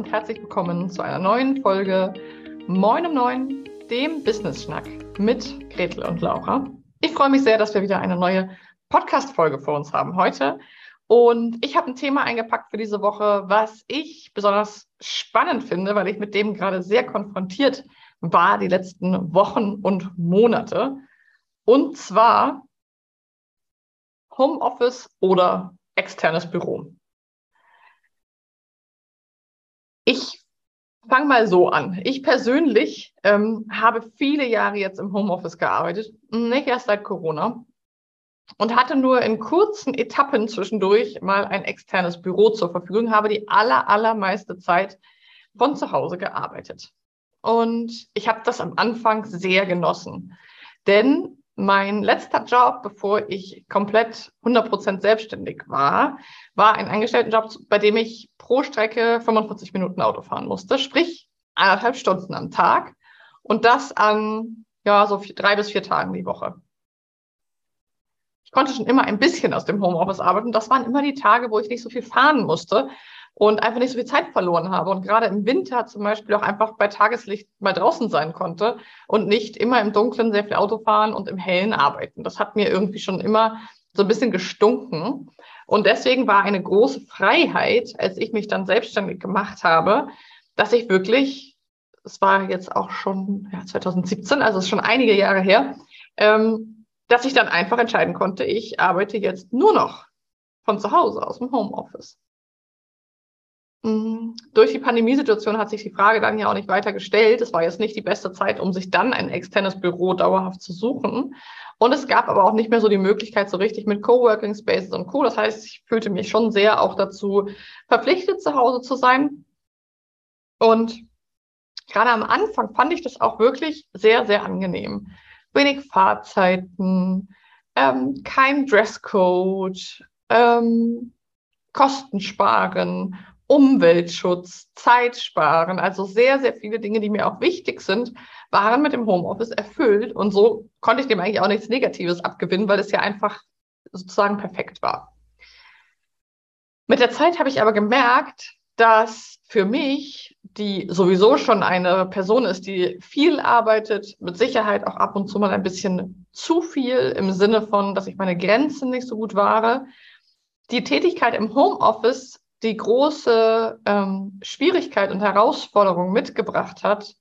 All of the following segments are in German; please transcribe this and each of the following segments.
und herzlich willkommen zu einer neuen Folge Moin um Neun, dem Business Schnack mit Gretel und Laura. Ich freue mich sehr, dass wir wieder eine neue Podcast-Folge vor uns haben heute. Und ich habe ein Thema eingepackt für diese Woche, was ich besonders spannend finde, weil ich mit dem gerade sehr konfrontiert war die letzten Wochen und Monate. Und zwar Homeoffice oder externes Büro. Ich fange mal so an. Ich persönlich ähm, habe viele Jahre jetzt im Homeoffice gearbeitet, nicht erst seit Corona, und hatte nur in kurzen Etappen zwischendurch mal ein externes Büro zur Verfügung, habe die aller, allermeiste Zeit von zu Hause gearbeitet. Und ich habe das am Anfang sehr genossen, denn mein letzter Job, bevor ich komplett 100% selbstständig war, war ein Angestelltenjob, bei dem ich pro Strecke 45 Minuten Auto fahren musste, sprich eineinhalb Stunden am Tag und das an ja so vier, drei bis vier Tagen die Woche. Ich konnte schon immer ein bisschen aus dem Homeoffice arbeiten. Das waren immer die Tage, wo ich nicht so viel fahren musste und einfach nicht so viel Zeit verloren habe und gerade im Winter zum Beispiel auch einfach bei Tageslicht mal draußen sein konnte und nicht immer im Dunkeln sehr viel Auto fahren und im Hellen arbeiten. Das hat mir irgendwie schon immer so ein bisschen gestunken. Und deswegen war eine große Freiheit, als ich mich dann selbstständig gemacht habe, dass ich wirklich, es war jetzt auch schon ja, 2017, also es ist schon einige Jahre her, ähm, dass ich dann einfach entscheiden konnte, ich arbeite jetzt nur noch von zu Hause aus dem Homeoffice. Mhm. Durch die Pandemiesituation hat sich die Frage dann ja auch nicht weiter gestellt. Es war jetzt nicht die beste Zeit, um sich dann ein externes Büro dauerhaft zu suchen. Und es gab aber auch nicht mehr so die Möglichkeit, so richtig mit Coworking Spaces und Co. Das heißt, ich fühlte mich schon sehr auch dazu verpflichtet, zu Hause zu sein. Und gerade am Anfang fand ich das auch wirklich sehr, sehr angenehm. Wenig Fahrzeiten, ähm, kein Dresscode, ähm, Kosten sparen Umweltschutz, Zeit sparen, also sehr, sehr viele Dinge, die mir auch wichtig sind, waren mit dem Homeoffice erfüllt. Und so konnte ich dem eigentlich auch nichts Negatives abgewinnen, weil es ja einfach sozusagen perfekt war. Mit der Zeit habe ich aber gemerkt, dass für mich, die sowieso schon eine Person ist, die viel arbeitet, mit Sicherheit auch ab und zu mal ein bisschen zu viel im Sinne von, dass ich meine Grenzen nicht so gut wahre, die Tätigkeit im Homeoffice die große ähm, Schwierigkeit und Herausforderung mitgebracht hat,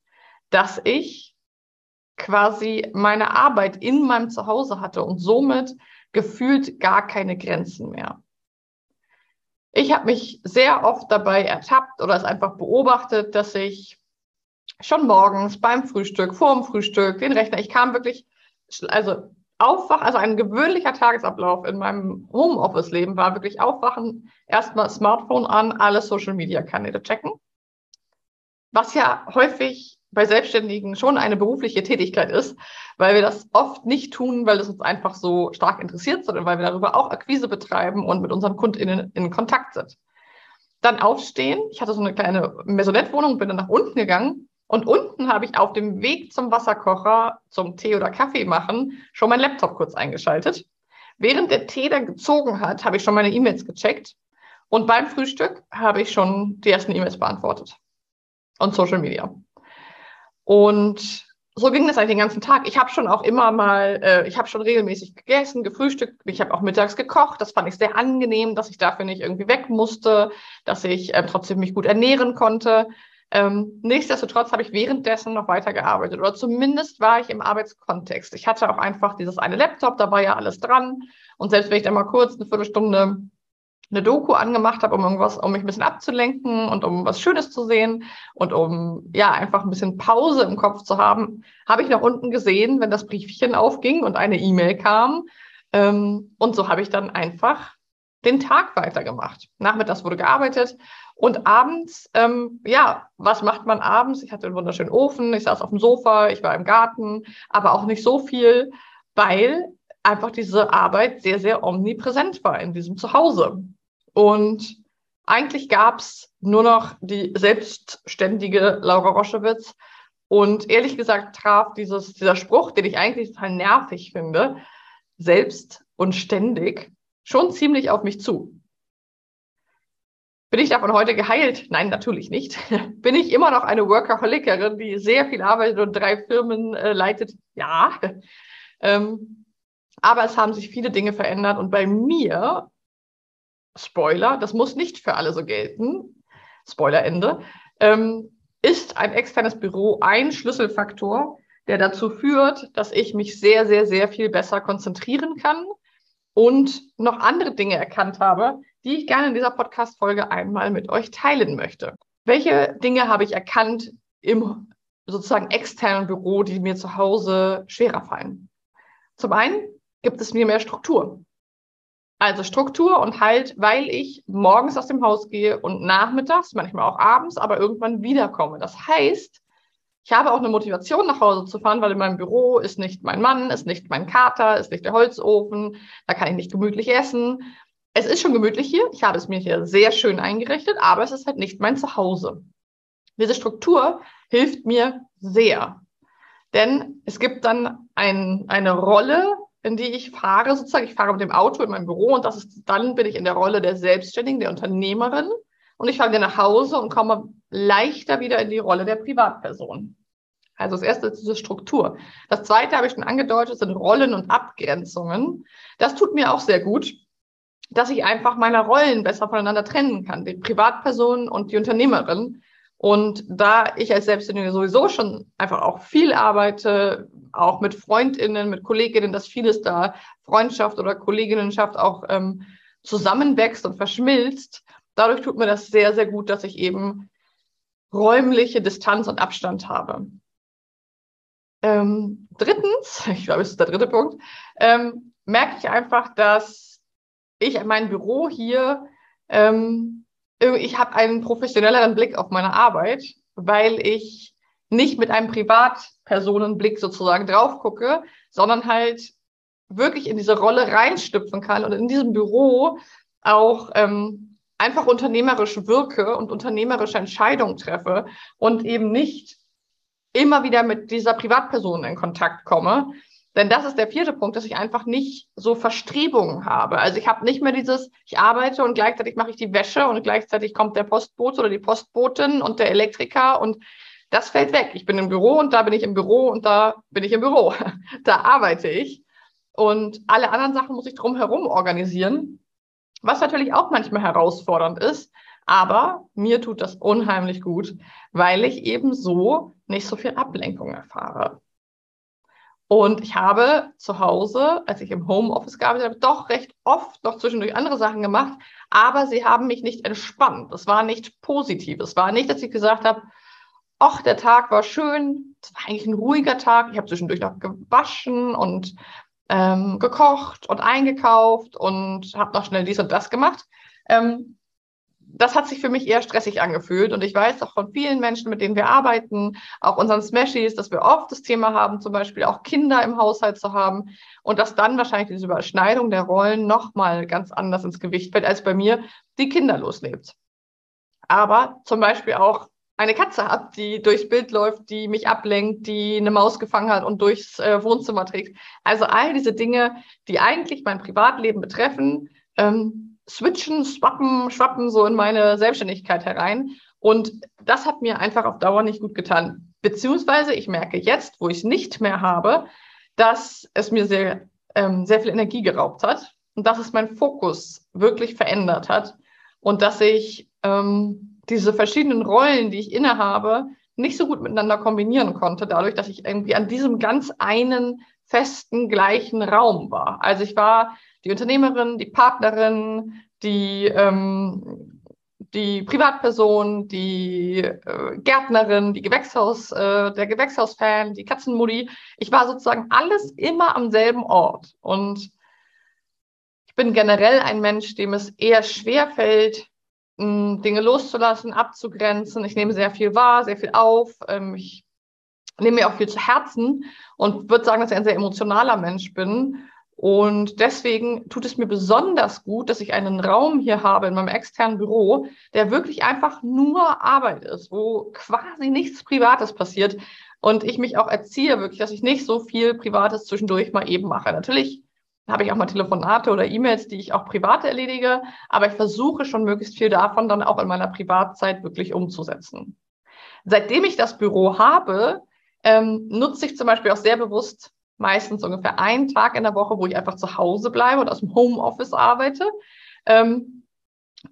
dass ich quasi meine Arbeit in meinem Zuhause hatte und somit gefühlt gar keine Grenzen mehr. Ich habe mich sehr oft dabei ertappt oder es einfach beobachtet, dass ich schon morgens beim Frühstück, vor dem Frühstück, den Rechner, ich kam wirklich, also Aufwachen, also ein gewöhnlicher Tagesablauf in meinem Homeoffice-Leben war wirklich aufwachen, erstmal Smartphone an, alle Social-Media-Kanäle checken. Was ja häufig bei Selbstständigen schon eine berufliche Tätigkeit ist, weil wir das oft nicht tun, weil es uns einfach so stark interessiert, sondern weil wir darüber auch Akquise betreiben und mit unseren KundInnen in Kontakt sind. Dann aufstehen. Ich hatte so eine kleine Maisonette-Wohnung, bin dann nach unten gegangen und unten habe ich auf dem Weg zum Wasserkocher, zum Tee oder Kaffee machen, schon mein Laptop kurz eingeschaltet. Während der Tee dann gezogen hat, habe ich schon meine E-Mails gecheckt. Und beim Frühstück habe ich schon die ersten E-Mails beantwortet. Und Social Media. Und so ging das eigentlich den ganzen Tag. Ich habe schon auch immer mal, äh, ich habe schon regelmäßig gegessen, gefrühstückt. Ich habe auch mittags gekocht. Das fand ich sehr angenehm, dass ich dafür nicht irgendwie weg musste, dass ich äh, trotzdem mich gut ernähren konnte. Ähm, nichtsdestotrotz habe ich währenddessen noch weitergearbeitet oder zumindest war ich im Arbeitskontext. Ich hatte auch einfach dieses eine Laptop, da war ja alles dran. Und selbst wenn ich dann mal kurz eine Viertelstunde eine Doku angemacht habe, um irgendwas, um mich ein bisschen abzulenken und um was Schönes zu sehen und um ja einfach ein bisschen Pause im Kopf zu haben, habe ich nach unten gesehen, wenn das Briefchen aufging und eine E-Mail kam. Ähm, und so habe ich dann einfach den Tag weitergemacht. Nachmittags wurde gearbeitet und abends, ähm, ja, was macht man abends? Ich hatte einen wunderschönen Ofen, ich saß auf dem Sofa, ich war im Garten, aber auch nicht so viel, weil einfach diese Arbeit sehr, sehr omnipräsent war in diesem Zuhause. Und eigentlich gab's nur noch die selbstständige Laura Roschewitz. Und ehrlich gesagt traf dieses, dieser Spruch, den ich eigentlich total nervig finde, selbst und ständig, schon ziemlich auf mich zu. Bin ich davon heute geheilt? Nein, natürlich nicht. Bin ich immer noch eine Workaholikerin, die sehr viel arbeitet und drei Firmen äh, leitet? Ja. Ähm, aber es haben sich viele Dinge verändert und bei mir, Spoiler, das muss nicht für alle so gelten, Spoilerende, ähm, ist ein externes Büro ein Schlüsselfaktor, der dazu führt, dass ich mich sehr, sehr, sehr viel besser konzentrieren kann und noch andere Dinge erkannt habe, die ich gerne in dieser Podcast-Folge einmal mit euch teilen möchte. Welche Dinge habe ich erkannt im sozusagen externen Büro, die mir zu Hause schwerer fallen? Zum einen gibt es mir mehr Struktur. Also Struktur und halt, weil ich morgens aus dem Haus gehe und nachmittags, manchmal auch abends, aber irgendwann wiederkomme. Das heißt, ich habe auch eine Motivation, nach Hause zu fahren, weil in meinem Büro ist nicht mein Mann, ist nicht mein Kater, ist nicht der Holzofen, da kann ich nicht gemütlich essen. Es ist schon gemütlich hier. Ich habe es mir hier sehr schön eingerichtet, aber es ist halt nicht mein Zuhause. Diese Struktur hilft mir sehr. Denn es gibt dann ein, eine Rolle, in die ich fahre, sozusagen. Ich fahre mit dem Auto in mein Büro und das ist, dann bin ich in der Rolle der Selbstständigen, der Unternehmerin. Und ich fahre wieder nach Hause und komme leichter wieder in die Rolle der Privatperson. Also das erste ist diese Struktur. Das zweite habe ich schon angedeutet, sind Rollen und Abgrenzungen. Das tut mir auch sehr gut, dass ich einfach meine Rollen besser voneinander trennen kann, die Privatperson und die Unternehmerin. Und da ich als Selbstständige sowieso schon einfach auch viel arbeite, auch mit Freundinnen, mit Kolleginnen, dass vieles da Freundschaft oder Kolleginnenschaft auch ähm, zusammenwächst und verschmilzt, dadurch tut mir das sehr, sehr gut, dass ich eben räumliche Distanz und Abstand habe. Ähm, drittens, ich glaube, es ist der dritte Punkt, ähm, merke ich einfach, dass ich mein Büro hier ähm, ich habe einen professionelleren Blick auf meine Arbeit, weil ich nicht mit einem Privatpersonenblick sozusagen drauf gucke, sondern halt wirklich in diese Rolle reinstüpfen kann und in diesem Büro auch ähm, einfach unternehmerisch wirke und unternehmerische Entscheidungen treffe und eben nicht immer wieder mit dieser Privatperson in Kontakt komme, denn das ist der vierte Punkt, dass ich einfach nicht so Verstrebungen habe. Also ich habe nicht mehr dieses, ich arbeite und gleichzeitig mache ich die Wäsche und gleichzeitig kommt der Postbote oder die Postbotin und der Elektriker und das fällt weg. Ich bin im Büro und da bin ich im Büro und da bin ich im Büro. da arbeite ich. Und alle anderen Sachen muss ich drumherum organisieren, was natürlich auch manchmal herausfordernd ist. Aber mir tut das unheimlich gut, weil ich eben so nicht so viel Ablenkung erfahre. Und ich habe zu Hause, als ich im Homeoffice gearbeitet habe, doch recht oft noch zwischendurch andere Sachen gemacht, aber sie haben mich nicht entspannt. Es war nicht positiv. Es war nicht, dass ich gesagt habe, ach, der Tag war schön, es war eigentlich ein ruhiger Tag. Ich habe zwischendurch noch gewaschen und ähm, gekocht und eingekauft und habe noch schnell dies und das gemacht. Ähm, das hat sich für mich eher stressig angefühlt. Und ich weiß auch von vielen Menschen, mit denen wir arbeiten, auch unseren Smashies, dass wir oft das Thema haben, zum Beispiel auch Kinder im Haushalt zu haben und dass dann wahrscheinlich diese Überschneidung der Rollen nochmal ganz anders ins Gewicht fällt, als bei mir, die kinderlos lebt. Aber zum Beispiel auch eine Katze hat, die durchs Bild läuft, die mich ablenkt, die eine Maus gefangen hat und durchs äh, Wohnzimmer trägt. Also all diese Dinge, die eigentlich mein Privatleben betreffen, ähm, switchen, swappen, schwappen so in meine Selbstständigkeit herein. Und das hat mir einfach auf Dauer nicht gut getan. Beziehungsweise ich merke jetzt, wo ich es nicht mehr habe, dass es mir sehr, ähm, sehr viel Energie geraubt hat und dass es meinen Fokus wirklich verändert hat und dass ich ähm, diese verschiedenen Rollen, die ich innehabe, nicht so gut miteinander kombinieren konnte, dadurch, dass ich irgendwie an diesem ganz einen festen, gleichen Raum war. Also ich war die Unternehmerin, die Partnerin, die, ähm, die Privatperson, die äh, Gärtnerin, die Gewächshaus, äh, der Gewächshausfan, die Katzenmutti. Ich war sozusagen alles immer am selben Ort. Und ich bin generell ein Mensch, dem es eher schwer fällt, Dinge loszulassen, abzugrenzen. Ich nehme sehr viel wahr, sehr viel auf. Ähm, ich nehme mir auch viel zu Herzen und würde sagen, dass ich ein sehr emotionaler Mensch bin. Und deswegen tut es mir besonders gut, dass ich einen Raum hier habe in meinem externen Büro, der wirklich einfach nur Arbeit ist, wo quasi nichts Privates passiert. Und ich mich auch erziehe wirklich, dass ich nicht so viel Privates zwischendurch mal eben mache. Natürlich habe ich auch mal Telefonate oder E-Mails, die ich auch privat erledige, aber ich versuche schon möglichst viel davon dann auch in meiner Privatzeit wirklich umzusetzen. Seitdem ich das Büro habe, ähm, nutze ich zum Beispiel auch sehr bewusst meistens ungefähr einen Tag in der Woche, wo ich einfach zu Hause bleibe und aus dem Homeoffice arbeite. Ähm,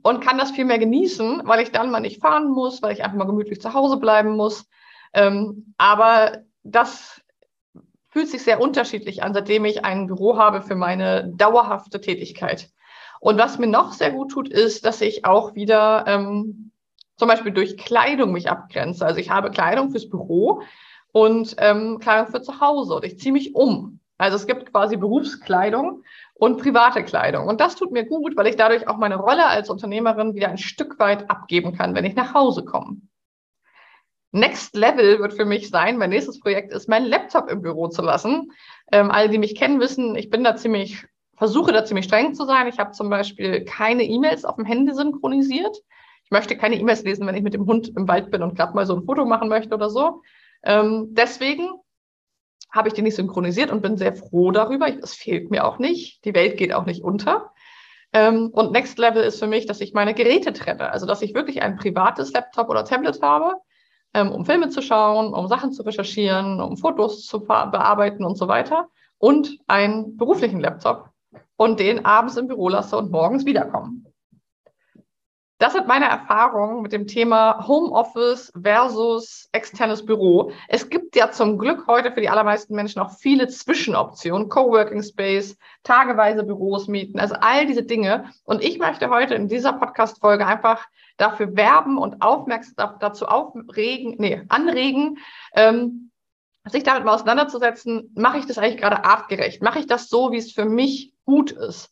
und kann das viel mehr genießen, weil ich dann mal nicht fahren muss, weil ich einfach mal gemütlich zu Hause bleiben muss. Ähm, aber das fühlt sich sehr unterschiedlich an, seitdem ich ein Büro habe für meine dauerhafte Tätigkeit. Und was mir noch sehr gut tut, ist, dass ich auch wieder ähm, zum Beispiel durch Kleidung mich abgrenze. Also ich habe Kleidung fürs Büro und ähm, Kleidung für zu Hause und ich ziehe mich um. Also es gibt quasi Berufskleidung und private Kleidung. Und das tut mir gut, weil ich dadurch auch meine Rolle als Unternehmerin wieder ein Stück weit abgeben kann, wenn ich nach Hause komme. Next Level wird für mich sein, mein nächstes Projekt ist, meinen Laptop im Büro zu lassen. Ähm, alle, die mich kennen, wissen, ich bin da ziemlich, versuche da ziemlich streng zu sein. Ich habe zum Beispiel keine E-Mails auf dem Handy synchronisiert. Ich möchte keine E-Mails lesen, wenn ich mit dem Hund im Wald bin und gerade mal so ein Foto machen möchte oder so. Ähm, deswegen habe ich die nicht synchronisiert und bin sehr froh darüber. Es fehlt mir auch nicht. Die Welt geht auch nicht unter. Ähm, und Next Level ist für mich, dass ich meine Geräte trenne. Also, dass ich wirklich ein privates Laptop oder Tablet habe ähm, um Filme zu schauen, um Sachen zu recherchieren, um Fotos zu bearbeiten und so weiter. Und einen beruflichen Laptop und den abends im Büro lasse und morgens wiederkommen. Das sind meine Erfahrungen mit dem Thema Homeoffice versus externes Büro. Es gibt ja zum Glück heute für die allermeisten Menschen auch viele Zwischenoptionen, Coworking Space, tageweise Büros mieten, also all diese Dinge. Und ich möchte heute in dieser Podcast-Folge einfach dafür werben und aufmerksam dazu aufregen, nee, anregen, ähm, sich damit mal auseinanderzusetzen, mache ich das eigentlich gerade artgerecht? Mache ich das so, wie es für mich gut ist?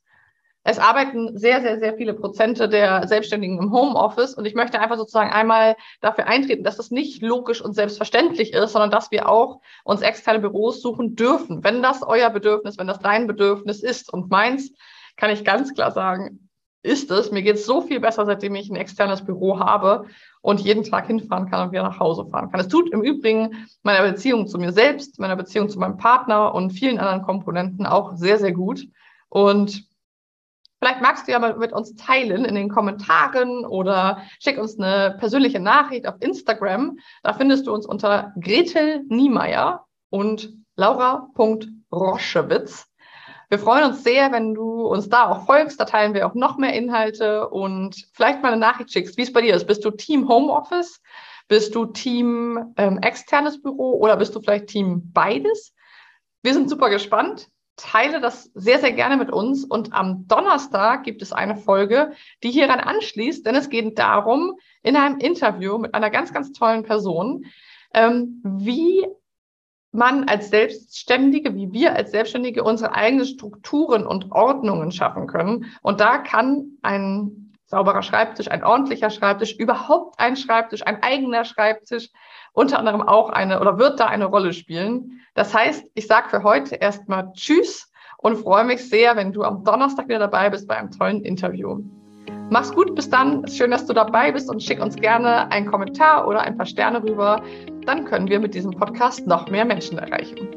Es arbeiten sehr, sehr, sehr viele Prozente der Selbstständigen im Homeoffice und ich möchte einfach sozusagen einmal dafür eintreten, dass das nicht logisch und selbstverständlich ist, sondern dass wir auch uns externe Büros suchen dürfen, wenn das euer Bedürfnis, wenn das dein Bedürfnis ist und meins, kann ich ganz klar sagen, ist es. Mir geht es so viel besser, seitdem ich ein externes Büro habe und jeden Tag hinfahren kann und wieder nach Hause fahren kann. Es tut im Übrigen meiner Beziehung zu mir selbst, meiner Beziehung zu meinem Partner und vielen anderen Komponenten auch sehr, sehr gut. Und Vielleicht magst du ja mal mit uns teilen in den Kommentaren oder schick uns eine persönliche Nachricht auf Instagram. Da findest du uns unter Gretel Niemeyer und Laura.Roschewitz. Wir freuen uns sehr, wenn du uns da auch folgst. Da teilen wir auch noch mehr Inhalte und vielleicht mal eine Nachricht schickst, wie es bei dir ist. Bist du Team Homeoffice? Bist du Team ähm, externes Büro oder bist du vielleicht Team beides? Wir sind super gespannt teile das sehr, sehr gerne mit uns. Und am Donnerstag gibt es eine Folge, die hieran anschließt, denn es geht darum, in einem Interview mit einer ganz, ganz tollen Person, ähm, wie man als Selbstständige, wie wir als Selbstständige unsere eigenen Strukturen und Ordnungen schaffen können. Und da kann ein sauberer Schreibtisch, ein ordentlicher Schreibtisch, überhaupt ein Schreibtisch, ein eigener Schreibtisch unter anderem auch eine oder wird da eine Rolle spielen. Das heißt, ich sage für heute erstmal Tschüss und freue mich sehr, wenn du am Donnerstag wieder dabei bist bei einem tollen Interview. Mach's gut, bis dann. Schön, dass du dabei bist und schick uns gerne einen Kommentar oder ein paar Sterne rüber. Dann können wir mit diesem Podcast noch mehr Menschen erreichen.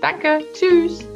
Danke, tschüss.